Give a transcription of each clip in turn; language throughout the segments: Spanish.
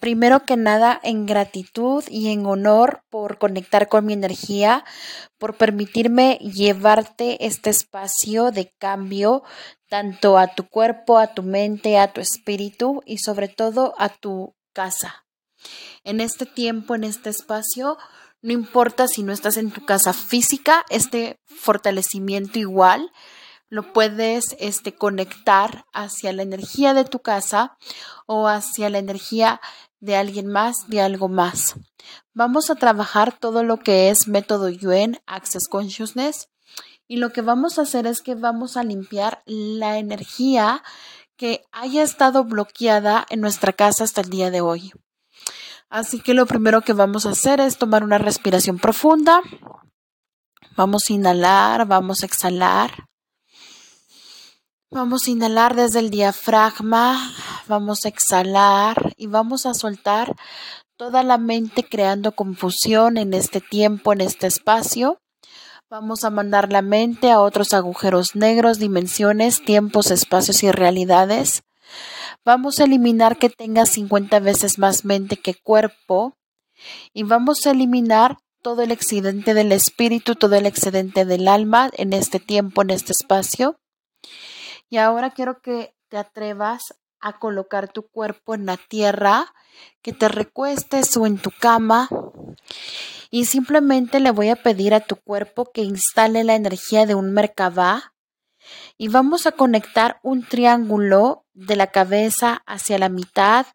Primero que nada, en gratitud y en honor por conectar con mi energía, por permitirme llevarte este espacio de cambio, tanto a tu cuerpo, a tu mente, a tu espíritu y sobre todo a tu casa. En este tiempo, en este espacio, no importa si no estás en tu casa física, este fortalecimiento igual lo puedes este, conectar hacia la energía de tu casa o hacia la energía de alguien más, de algo más. Vamos a trabajar todo lo que es método Yuen, Access Consciousness, y lo que vamos a hacer es que vamos a limpiar la energía que haya estado bloqueada en nuestra casa hasta el día de hoy. Así que lo primero que vamos a hacer es tomar una respiración profunda. Vamos a inhalar, vamos a exhalar. Vamos a inhalar desde el diafragma, vamos a exhalar y vamos a soltar toda la mente creando confusión en este tiempo, en este espacio. Vamos a mandar la mente a otros agujeros negros, dimensiones, tiempos, espacios y realidades. Vamos a eliminar que tenga 50 veces más mente que cuerpo y vamos a eliminar todo el excedente del espíritu, todo el excedente del alma en este tiempo, en este espacio. Y ahora quiero que te atrevas a colocar tu cuerpo en la tierra, que te recuestes o en tu cama y simplemente le voy a pedir a tu cuerpo que instale la energía de un Merkabah y vamos a conectar un triángulo de la cabeza hacia la mitad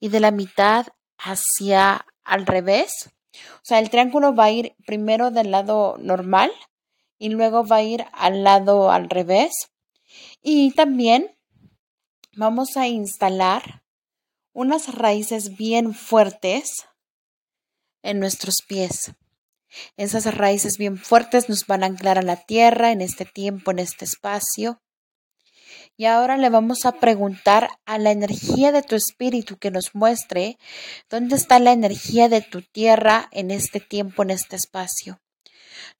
y de la mitad hacia al revés. O sea, el triángulo va a ir primero del lado normal y luego va a ir al lado al revés. Y también vamos a instalar unas raíces bien fuertes en nuestros pies. Esas raíces bien fuertes nos van a anclar a la tierra en este tiempo, en este espacio. Y ahora le vamos a preguntar a la energía de tu espíritu que nos muestre dónde está la energía de tu tierra en este tiempo, en este espacio.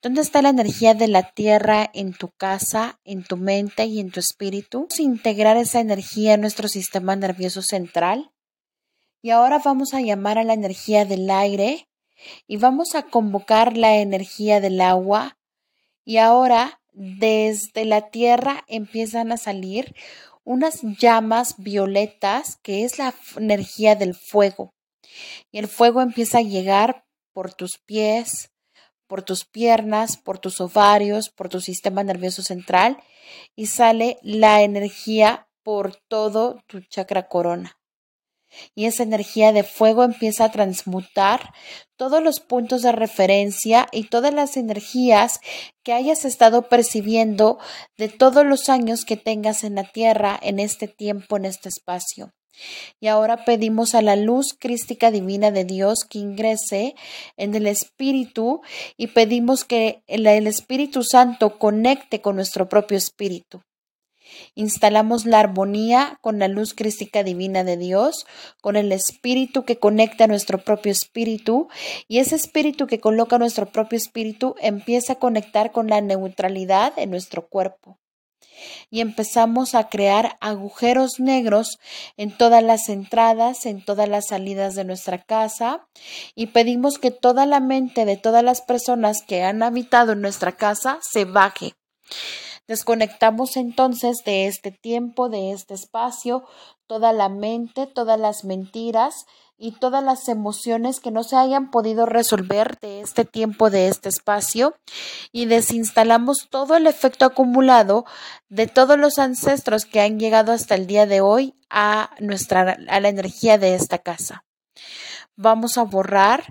¿Dónde está la energía de la tierra en tu casa, en tu mente y en tu espíritu? Vamos a integrar esa energía en nuestro sistema nervioso central. Y ahora vamos a llamar a la energía del aire y vamos a convocar la energía del agua. Y ahora desde la tierra empiezan a salir unas llamas violetas que es la energía del fuego. Y el fuego empieza a llegar por tus pies, por tus piernas, por tus ovarios, por tu sistema nervioso central y sale la energía por todo tu chakra corona. Y esa energía de fuego empieza a transmutar todos los puntos de referencia y todas las energías que hayas estado percibiendo de todos los años que tengas en la Tierra, en este tiempo, en este espacio. Y ahora pedimos a la luz crística divina de Dios que ingrese en el Espíritu y pedimos que el, Espíritu Santo conecte con nuestro propio espíritu. Instalamos la armonía con la luz crística divina de Dios, con el espíritu que conecta a nuestro propio espíritu y ese espíritu que coloca nuestro propio espíritu empieza a conectar con la neutralidad en nuestro cuerpo y empezamos a crear agujeros negros en todas las entradas, en todas las salidas de nuestra casa y pedimos que toda la mente de todas las personas que han habitado en nuestra casa se baje. Desconectamos entonces de este tiempo, de este espacio, toda la mente, todas las mentiras y todas las emociones que no se hayan podido resolver de este tiempo, de este espacio, y desinstalamos todo el efecto acumulado de todos los ancestros que han llegado hasta el día de hoy a nuestra a la energía de esta casa. Vamos a borrar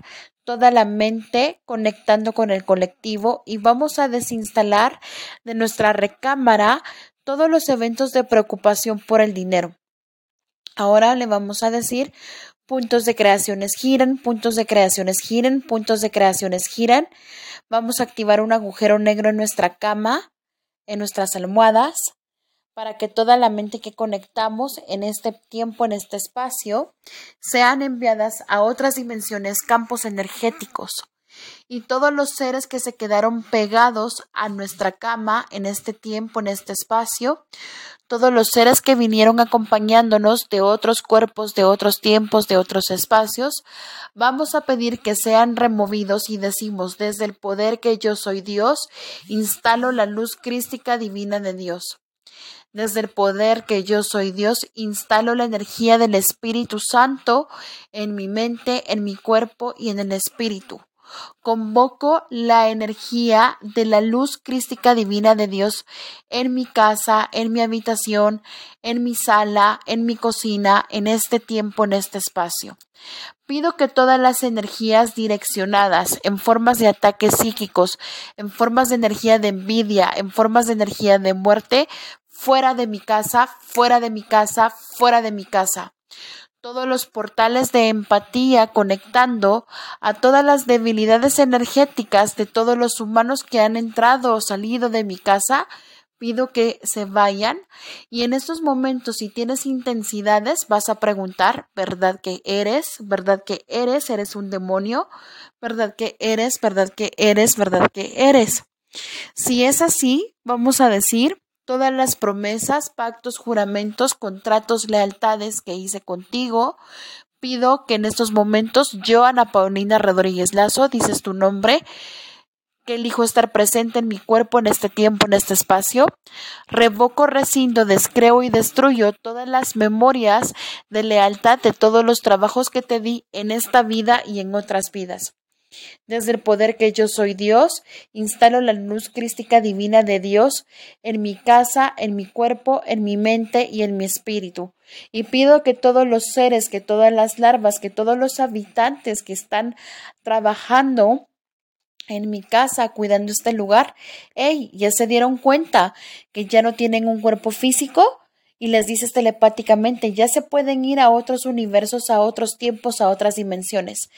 toda la mente conectando con el colectivo y vamos a desinstalar de nuestra recámara todos los eventos de preocupación por el dinero. Ahora le vamos a decir puntos de creaciones giran, puntos de creaciones giran, puntos de creaciones giran. Vamos a activar un agujero negro en nuestra cama, en nuestras almohadas, para que toda la mente que conectamos en este tiempo, en este espacio, sean enviadas a otras dimensiones, campos energéticos. Y todos los seres que se quedaron pegados a nuestra cama en este tiempo, en este espacio, todos los seres que vinieron acompañándonos de otros cuerpos, de otros tiempos, de otros espacios, vamos a pedir que sean removidos y decimos, desde el poder que yo soy Dios, instalo la luz crística divina de Dios. Desde el poder que yo soy Dios, instalo la energía del Espíritu Santo en mi mente, en mi cuerpo y en el Espíritu. Convoco la energía de la luz crística divina de Dios en mi casa, en mi habitación, en mi sala, en mi cocina, en este tiempo, en este espacio. Pido que todas las energías direccionadas en formas de ataques psíquicos, en formas de energía de envidia, en formas de energía de muerte, fuera de mi casa, fuera de mi casa, fuera de mi casa todos los portales de empatía conectando a todas las debilidades energéticas de todos los humanos que han entrado o salido de mi casa. Pido que se vayan y en estos momentos si tienes intensidades vas a preguntar, ¿verdad que eres? ¿Verdad que eres? ¿Eres un demonio? ¿Verdad que eres? ¿Verdad que eres? ¿Verdad que eres? Si es así, vamos a decir, todas las promesas, pactos, juramentos, contratos, lealtades que hice contigo. Pido que en estos momentos yo, Ana Paulina Rodríguez Lazo, dices tu nombre, que elijo estar presente en mi cuerpo en este tiempo, en este espacio. Revoco, rescindo, descreo y destruyo todas las memorias de lealtad de todos los trabajos que te di en esta vida y en otras vidas. Desde el poder que yo soy Dios, instalo la luz crística divina de Dios en mi casa, en mi cuerpo, en mi mente y en mi espíritu. Y pido que todos los seres, que todas las larvas, que todos los habitantes que están trabajando en mi casa cuidando este lugar, hey, ya se dieron cuenta que ya no tienen un cuerpo físico, y les dices telepáticamente, ya se pueden ir a otros universos, a otros tiempos, a otras dimensiones.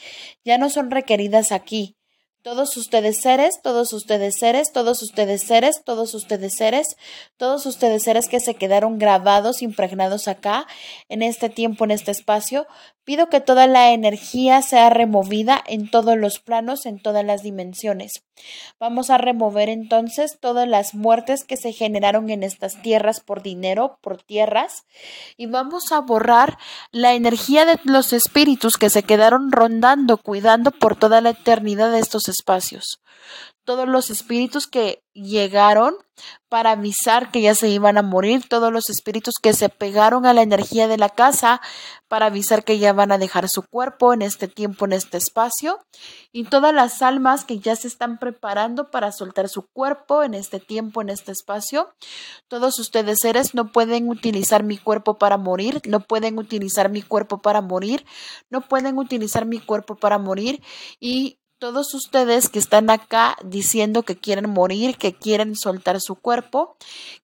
Ya no son requeridas aquí. Todos ustedes seres, todos ustedes seres, todos ustedes seres, todos ustedes seres, todos ustedes seres que se quedaron grabados, impregnados acá, en este tiempo, en este espacio, pido que toda la energía sea removida en todos los planos, en todas las dimensiones. Vamos a remover entonces todas las muertes que se generaron en estas tierras por dinero, por tierras, y vamos a borrar la energía de los espíritus que se quedaron rondando, cuidando por toda la eternidad de estos espacios. Todos los espíritus que llegaron para avisar que ya se iban a morir, todos los espíritus que se pegaron a la energía de la casa para avisar que ya van a dejar su cuerpo en este tiempo, en este espacio, y todas las almas que ya se están preparando para soltar su cuerpo en este tiempo, en este espacio. Todos ustedes seres no pueden utilizar mi cuerpo para morir, no pueden utilizar mi cuerpo para morir, no pueden utilizar mi cuerpo para morir y todos ustedes que están acá diciendo que quieren morir, que quieren soltar su cuerpo,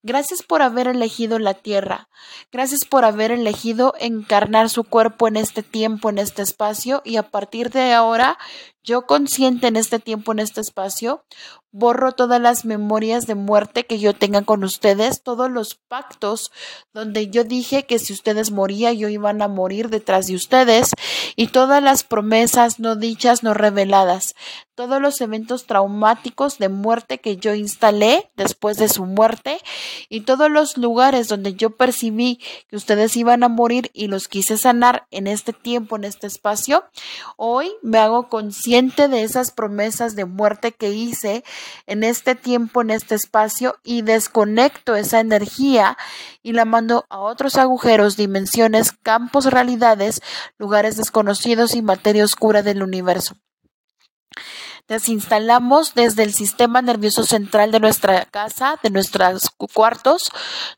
gracias por haber elegido la tierra, gracias por haber elegido encarnar su cuerpo en este tiempo, en este espacio y a partir de ahora yo consciente en este tiempo, en este espacio, borro todas las memorias de muerte que yo tenga con ustedes, todos los pactos donde yo dije que si ustedes morían, yo iban a morir detrás de ustedes y todas las promesas no dichas, no reveladas, todos los eventos traumáticos de muerte que yo instalé después de su muerte y todos los lugares donde yo percibí que ustedes iban a morir y los quise sanar en este tiempo, en este espacio, hoy me hago consciente de esas promesas de muerte que hice en este tiempo, en este espacio y desconecto esa energía y la mando a otros agujeros, dimensiones, campos, realidades, lugares desconocidos y materia oscura del universo. Desinstalamos desde el sistema nervioso central de nuestra casa, de nuestros cuartos,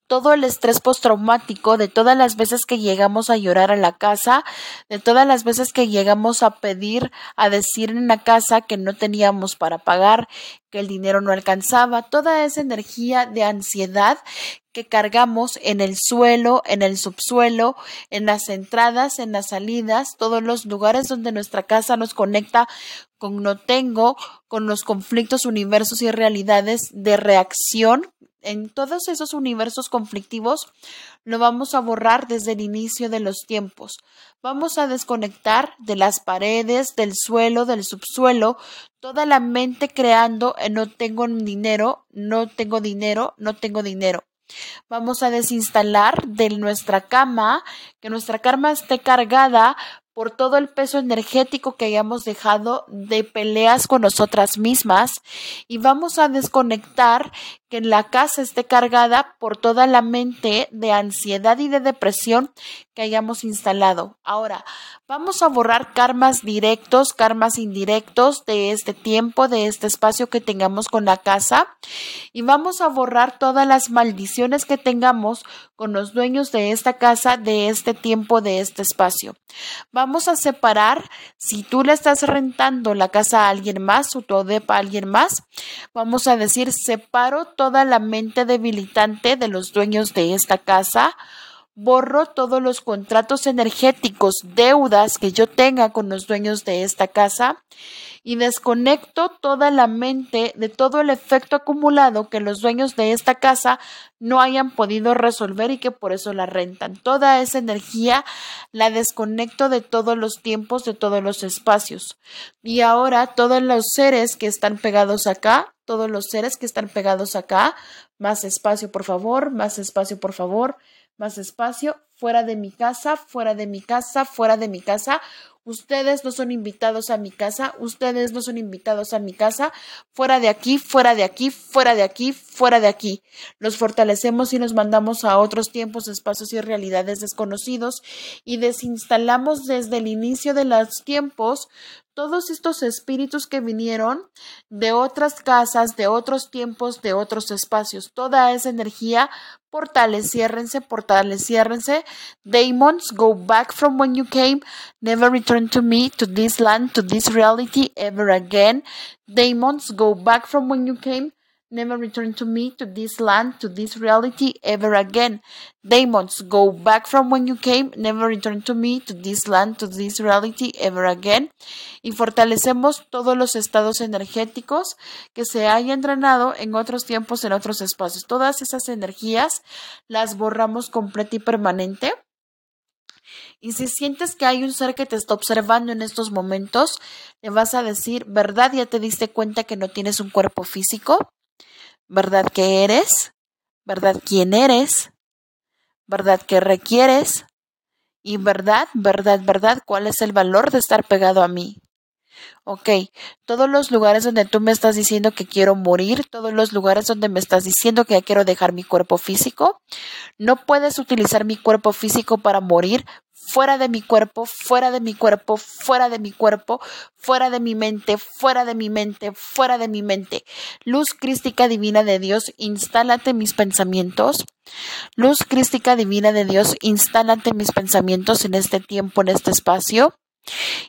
todo el estrés postraumático de todas las veces que llegamos a llorar a la casa, de todas las veces que llegamos a pedir, a decir en la casa que no teníamos para pagar, que el dinero no alcanzaba, toda esa energía de ansiedad que cargamos en el suelo, en el subsuelo, en las entradas, en las salidas, todos los lugares donde nuestra casa nos conecta no tengo, con los conflictos, universos y realidades de reacción en todos esos universos conflictivos, lo vamos a borrar desde el inicio de los tiempos. Vamos a desconectar de las paredes, del suelo, del subsuelo, toda la mente creando no tengo dinero, no tengo dinero, no tengo dinero. Vamos a desinstalar de nuestra cama, que nuestra cama esté cargada por todo el peso energético que hayamos dejado de peleas con nosotras mismas y vamos a desconectar que la casa esté cargada por toda la mente de ansiedad y de depresión que hayamos instalado. Ahora, vamos a borrar karmas directos, karmas indirectos de este tiempo, de este espacio que tengamos con la casa y vamos a borrar todas las maldiciones que tengamos con los dueños de esta casa, de este tiempo, de este espacio. Vamos a separar, si tú le estás rentando la casa a alguien más o tu depa a alguien más, vamos a decir, separo toda la mente debilitante de los dueños de esta casa, borro todos los contratos energéticos, deudas que yo tenga con los dueños de esta casa y desconecto toda la mente de todo el efecto acumulado que los dueños de esta casa no hayan podido resolver y que por eso la rentan. Toda esa energía la desconecto de todos los tiempos, de todos los espacios. Y ahora todos los seres que están pegados acá, todos los seres que están pegados acá, más espacio por favor, más espacio por favor, más espacio, fuera de mi casa, fuera de mi casa, fuera de mi casa. Ustedes no son invitados a mi casa, ustedes no son invitados a mi casa, fuera de aquí, fuera de aquí, fuera de aquí, fuera de aquí. Los fortalecemos y nos mandamos a otros tiempos, espacios y realidades desconocidos y desinstalamos desde el inicio de los tiempos todos estos espíritus que vinieron de otras casas, de otros tiempos, de otros espacios, toda esa energía, portales, ciérrense, portales, ciérrense. Demons, go back from when you came, never return to me, to this land, to this reality ever again. Demons, go back from when you came, Never return to me, to this land, to this reality ever again. Demons, go back from when you came. Never return to me, to this land, to this reality ever again. Y fortalecemos todos los estados energéticos que se hayan drenado en otros tiempos, en otros espacios. Todas esas energías las borramos completa y permanente. Y si sientes que hay un ser que te está observando en estos momentos, le vas a decir, ¿verdad? Ya te diste cuenta que no tienes un cuerpo físico. ¿Verdad que eres? ¿Verdad quién eres? ¿Verdad que requieres? Y verdad, verdad, verdad, ¿cuál es el valor de estar pegado a mí? Ok, todos los lugares donde tú me estás diciendo que quiero morir, todos los lugares donde me estás diciendo que ya quiero dejar mi cuerpo físico, no puedes utilizar mi cuerpo físico para morir fuera de mi cuerpo, fuera de mi cuerpo, fuera de mi cuerpo, fuera de mi mente, fuera de mi mente, fuera de mi mente. Luz crística divina de Dios, instálate mis pensamientos. Luz crística divina de Dios, instálate mis pensamientos en este tiempo, en este espacio.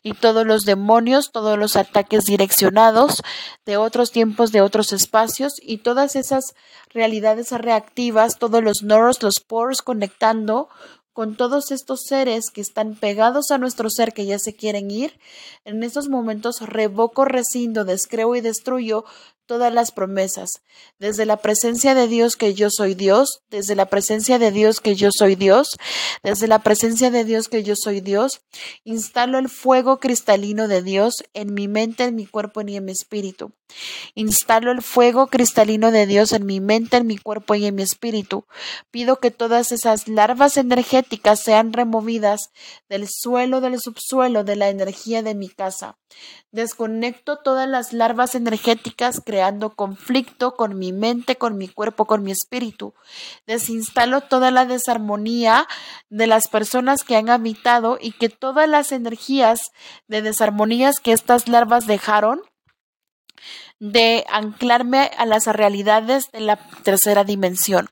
Y todos los demonios, todos los ataques direccionados de otros tiempos, de otros espacios y todas esas realidades reactivas, todos los noros, los pores conectando con todos estos seres que están pegados a nuestro ser que ya se quieren ir, en estos momentos revoco, rescindo, descreo y destruyo todas las promesas, desde la presencia de Dios que yo soy Dios, desde la presencia de Dios que yo soy Dios, desde la presencia de Dios que yo soy Dios, instalo el fuego cristalino de Dios en mi mente, en mi cuerpo y en mi espíritu. Instalo el fuego cristalino de Dios en mi mente, en mi cuerpo y en mi espíritu. Pido que todas esas larvas energéticas sean removidas del suelo, del subsuelo, de la energía de mi casa. Desconecto todas las larvas energéticas creando conflicto con mi mente, con mi cuerpo, con mi espíritu. Desinstalo toda la desarmonía de las personas que han habitado y que todas las energías de desarmonías que estas larvas dejaron de anclarme a las realidades de la tercera dimensión.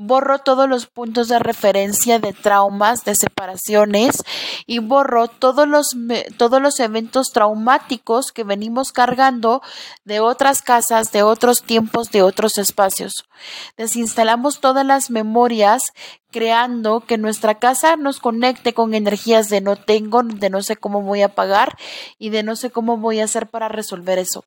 Borro todos los puntos de referencia de traumas, de separaciones y borro todos los, todos los eventos traumáticos que venimos cargando de otras casas, de otros tiempos, de otros espacios. Desinstalamos todas las memorias creando que nuestra casa nos conecte con energías de no tengo, de no sé cómo voy a pagar y de no sé cómo voy a hacer para resolver eso.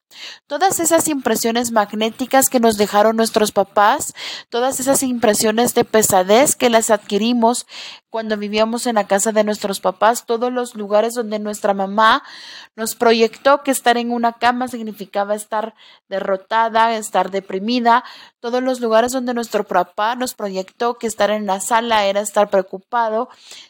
Todas esas impresiones magnéticas que nos dejaron nuestros papás, todas esas impresiones de pesadez que las adquirimos cuando vivíamos en la casa de nuestros papás, todos los lugares donde nuestra mamá nos proyectó que estar en una cama significaba estar derrotada, estar deprimida, todos los lugares donde nuestro papá nos proyectó que estar en la sala era estar preocupado,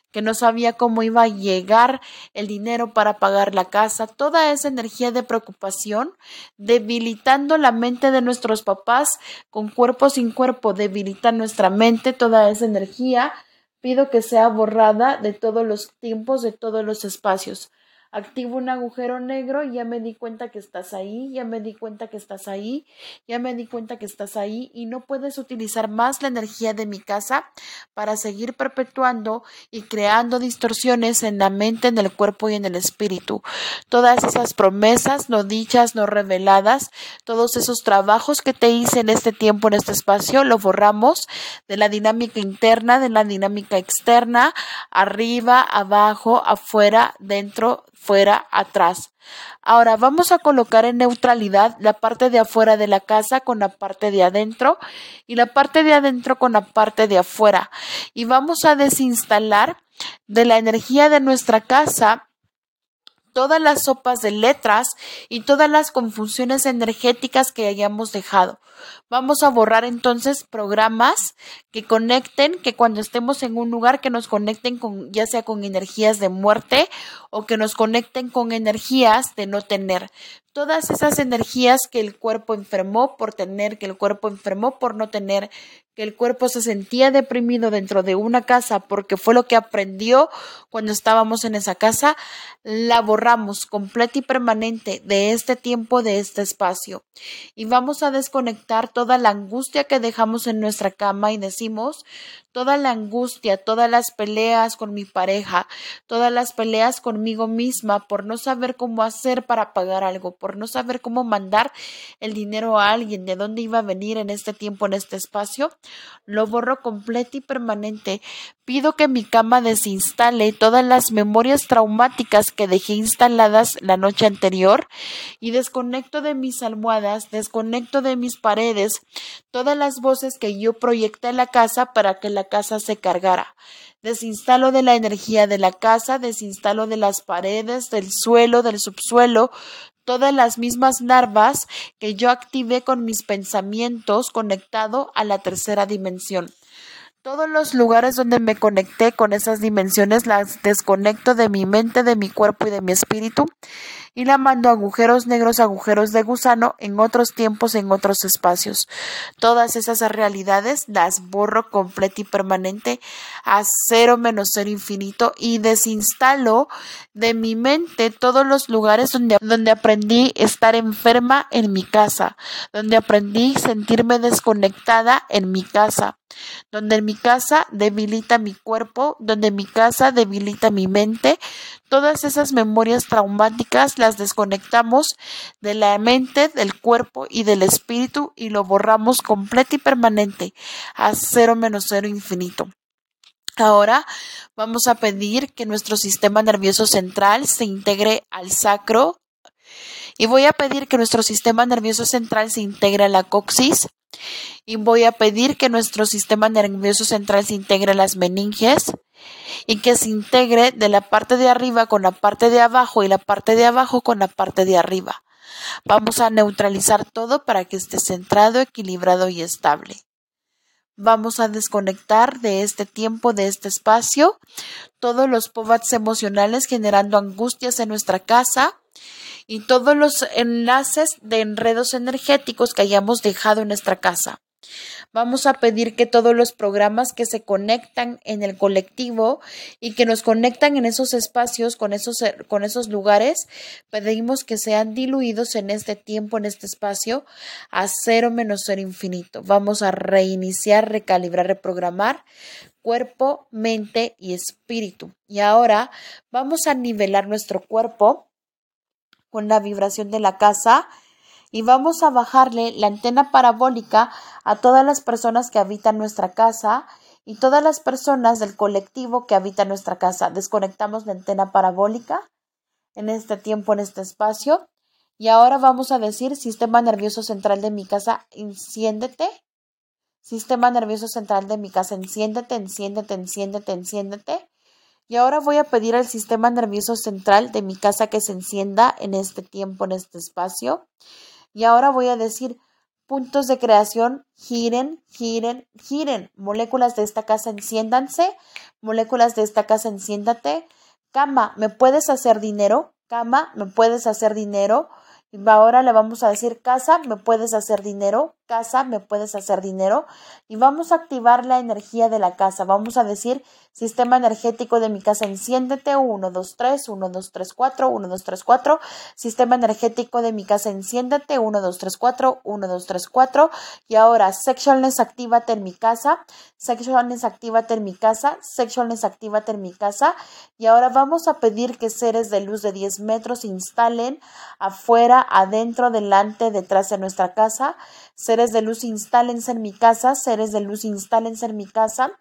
que no sabía cómo iba a llegar el dinero para pagar la casa, toda esa energía de preocupación, debilitando la mente de nuestros papás con cuerpo sin cuerpo, debilita nuestra mente, toda esa energía Pido que sea borrada de todos los tiempos, de todos los espacios. Activo un agujero negro y ya me di cuenta que estás ahí, ya me di cuenta que estás ahí, ya me di cuenta que estás ahí y no puedes utilizar más la energía de mi casa para seguir perpetuando y creando distorsiones en la mente, en el cuerpo y en el espíritu. Todas esas promesas no dichas, no reveladas, todos esos trabajos que te hice en este tiempo, en este espacio, lo borramos de la dinámica interna, de la dinámica externa, arriba, abajo, afuera, dentro, fuera, atrás. Ahora vamos a colocar en neutralidad la parte de afuera de la casa con la parte de adentro y la parte de adentro con la parte de afuera. Y vamos a desinstalar de la energía de nuestra casa todas las sopas de letras y todas las confusiones energéticas que hayamos dejado. Vamos a borrar entonces programas que conecten, que cuando estemos en un lugar que nos conecten con ya sea con energías de muerte o que nos conecten con energías de no tener. Todas esas energías que el cuerpo enfermó por tener, que el cuerpo enfermó por no tener, que el cuerpo se sentía deprimido dentro de una casa porque fue lo que aprendió cuando estábamos en esa casa, la borramos completa y permanente de este tiempo, de este espacio. Y vamos a desconectar toda la angustia que dejamos en nuestra cama y decimos, toda la angustia, todas las peleas con mi pareja, todas las peleas conmigo misma por no saber cómo hacer para pagar algo, por no saber cómo mandar el dinero a alguien, de dónde iba a venir en este tiempo, en este espacio, lo borro completo y permanente. Pido que mi cama desinstale todas las memorias traumáticas que dejé instaladas la noche anterior y desconecto de mis almohadas, desconecto de mis paredes, todas las voces que yo proyecté en la casa para que la casa se cargara. Desinstalo de la energía de la casa, desinstalo de las paredes, del suelo, del subsuelo, todas las mismas larvas que yo activé con mis pensamientos conectado a la tercera dimensión. Todos los lugares donde me conecté con esas dimensiones las desconecto de mi mente, de mi cuerpo y de mi espíritu y la mando agujeros negros, agujeros de gusano en otros tiempos, en otros espacios. Todas esas realidades las borro completa y permanente a cero menos cero infinito y desinstalo de mi mente todos los lugares donde, donde aprendí estar enferma en mi casa, donde aprendí sentirme desconectada en mi casa, donde mi casa debilita mi cuerpo, donde mi casa debilita mi mente, todas esas memorias traumáticas las desconectamos de la mente, del cuerpo y del espíritu y lo borramos completo y permanente a cero menos cero infinito. Ahora vamos a pedir que nuestro sistema nervioso central se integre al sacro. Y voy a pedir que nuestro sistema nervioso central se integre a la coxis y voy a pedir que nuestro sistema nervioso central se integre a las meninges y que se integre de la parte de arriba con la parte de abajo y la parte de abajo con la parte de arriba. Vamos a neutralizar todo para que esté centrado, equilibrado y estable. Vamos a desconectar de este tiempo, de este espacio, todos los povats emocionales generando angustias en nuestra casa y todos los enlaces de enredos energéticos que hayamos dejado en nuestra casa. Vamos a pedir que todos los programas que se conectan en el colectivo y que nos conectan en esos espacios, con esos, con esos lugares, pedimos que sean diluidos en este tiempo, en este espacio, a cero menos cero infinito. Vamos a reiniciar, recalibrar, reprogramar cuerpo, mente y espíritu. Y ahora vamos a nivelar nuestro cuerpo con la vibración de la casa y vamos a bajarle la antena parabólica a todas las personas que habitan nuestra casa y todas las personas del colectivo que habita nuestra casa. Desconectamos la antena parabólica en este tiempo, en este espacio. Y ahora vamos a decir sistema nervioso central de mi casa, enciéndete Sistema nervioso central de mi casa, enciéndete, enciéndete, enciéndete, enciéndete. Y ahora voy a pedir al sistema nervioso central de mi casa que se encienda en este tiempo, en este espacio. Y ahora voy a decir puntos de creación, giren, giren, giren. Moléculas de esta casa, enciéndanse. Moléculas de esta casa, enciéndate. Cama, ¿me puedes hacer dinero? Cama, ¿me puedes hacer dinero? Y ahora le vamos a decir, casa, ¿me puedes hacer dinero? Casa, me puedes hacer dinero y vamos a activar la energía de la casa. Vamos a decir, sistema energético de mi casa, enciéndete, 1, 2, 3, 1, 2, 3, 4, 1, 2, 3, 4. Sistema energético de mi casa, enciéndete, 1, 2, 3, 4, 1, 2, 3, 4. Y ahora, sectionless, actívate en mi casa. Sectionless, actívate en mi casa. Sectionless, actívate en mi casa. Y ahora vamos a pedir que seres de luz de 10 metros se instalen afuera, adentro, delante, detrás de nuestra casa. Seres de luz, instálense en mi casa, seres de luz, instálense en mi casa.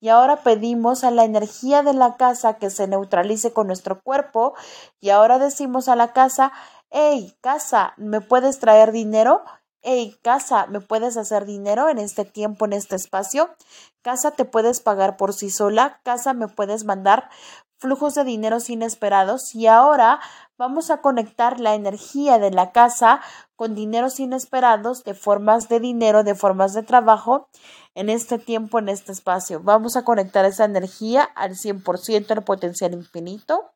Y ahora pedimos a la energía de la casa que se neutralice con nuestro cuerpo. Y ahora decimos a la casa, hey, casa, ¿me puedes traer dinero? Hey, casa, ¿me puedes hacer dinero en este tiempo, en este espacio? Casa, ¿te puedes pagar por sí sola? Casa, ¿me puedes mandar flujos de dinero inesperados? Y ahora vamos a conectar la energía de la casa con dineros inesperados, de formas de dinero, de formas de trabajo en este tiempo, en este espacio. Vamos a conectar esa energía al 100% el potencial infinito.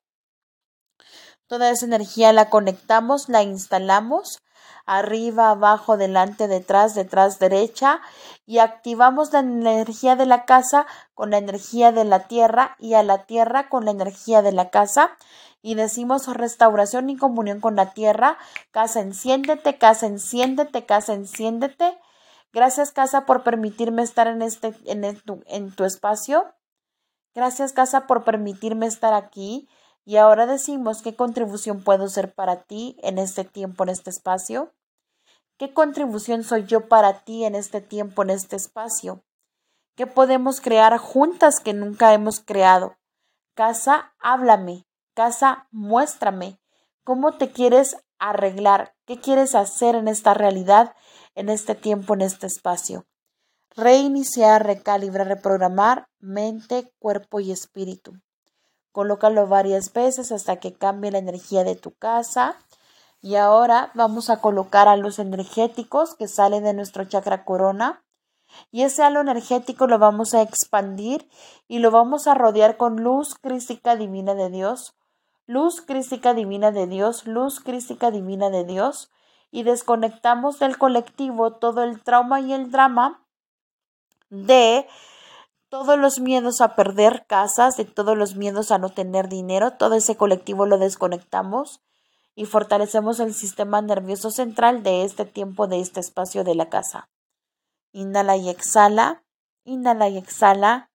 Toda esa energía la conectamos, la instalamos arriba, abajo, delante, detrás, detrás, derecha y activamos la energía de la casa con la energía de la tierra y a la tierra con la energía de la casa y decimos restauración y comunión con la tierra. Casa, enciéndete, casa, enciéndete, casa, enciéndete. Gracias, casa, por permitirme estar en, este, en, en tu espacio. Gracias, casa, por permitirme estar aquí. Y ahora decimos qué contribución puedo ser para ti en este tiempo, en este espacio. ¿Qué contribución soy yo para ti en este tiempo, en este espacio? ¿Qué podemos crear juntas que nunca hemos creado? Casa, háblame. Casa, muéstrame cómo te quieres arreglar, qué quieres hacer en esta realidad, en este tiempo, en este espacio. Reiniciar, recalibrar, reprogramar mente, cuerpo y espíritu. Colócalo varias veces hasta que cambie la energía de tu casa. Y ahora vamos a colocar a los energéticos que salen de nuestro chakra corona y ese halo energético lo vamos a expandir y lo vamos a rodear con luz crística divina de Dios, luz crística divina de Dios, luz crística divina de Dios, y desconectamos del colectivo todo el trauma y el drama de todos los miedos a perder casas, de todos los miedos a no tener dinero, todo ese colectivo lo desconectamos y fortalecemos el sistema nervioso central de este tiempo, de este espacio de la casa. Inhala y exhala, inhala y exhala,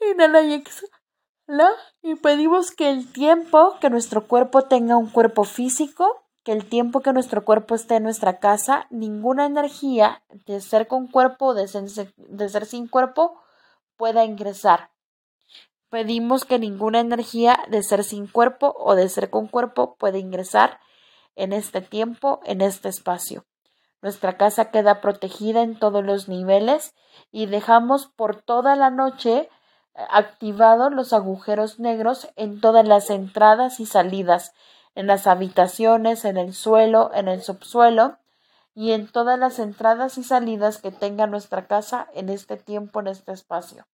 inhala y exhala y pedimos que el tiempo que nuestro cuerpo tenga un cuerpo físico, que el tiempo que nuestro cuerpo esté en nuestra casa, ninguna energía de ser con cuerpo o de ser, sin cuerpo pueda ingresar. Pedimos que ninguna energía de ser sin cuerpo o de ser con cuerpo pueda ingresar en este tiempo, en este espacio. Nuestra casa queda protegida en todos los niveles y dejamos por toda la noche activado los agujeros negros en todas las entradas y salidas, en las habitaciones, en el suelo, en el subsuelo y en todas las entradas y salidas que tenga nuestra casa en este tiempo, en este espacio.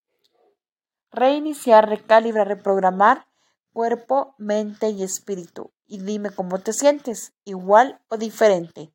Reiniciar, recalibrar, reprogramar cuerpo, mente y espíritu. Y dime cómo te sientes, igual o diferente.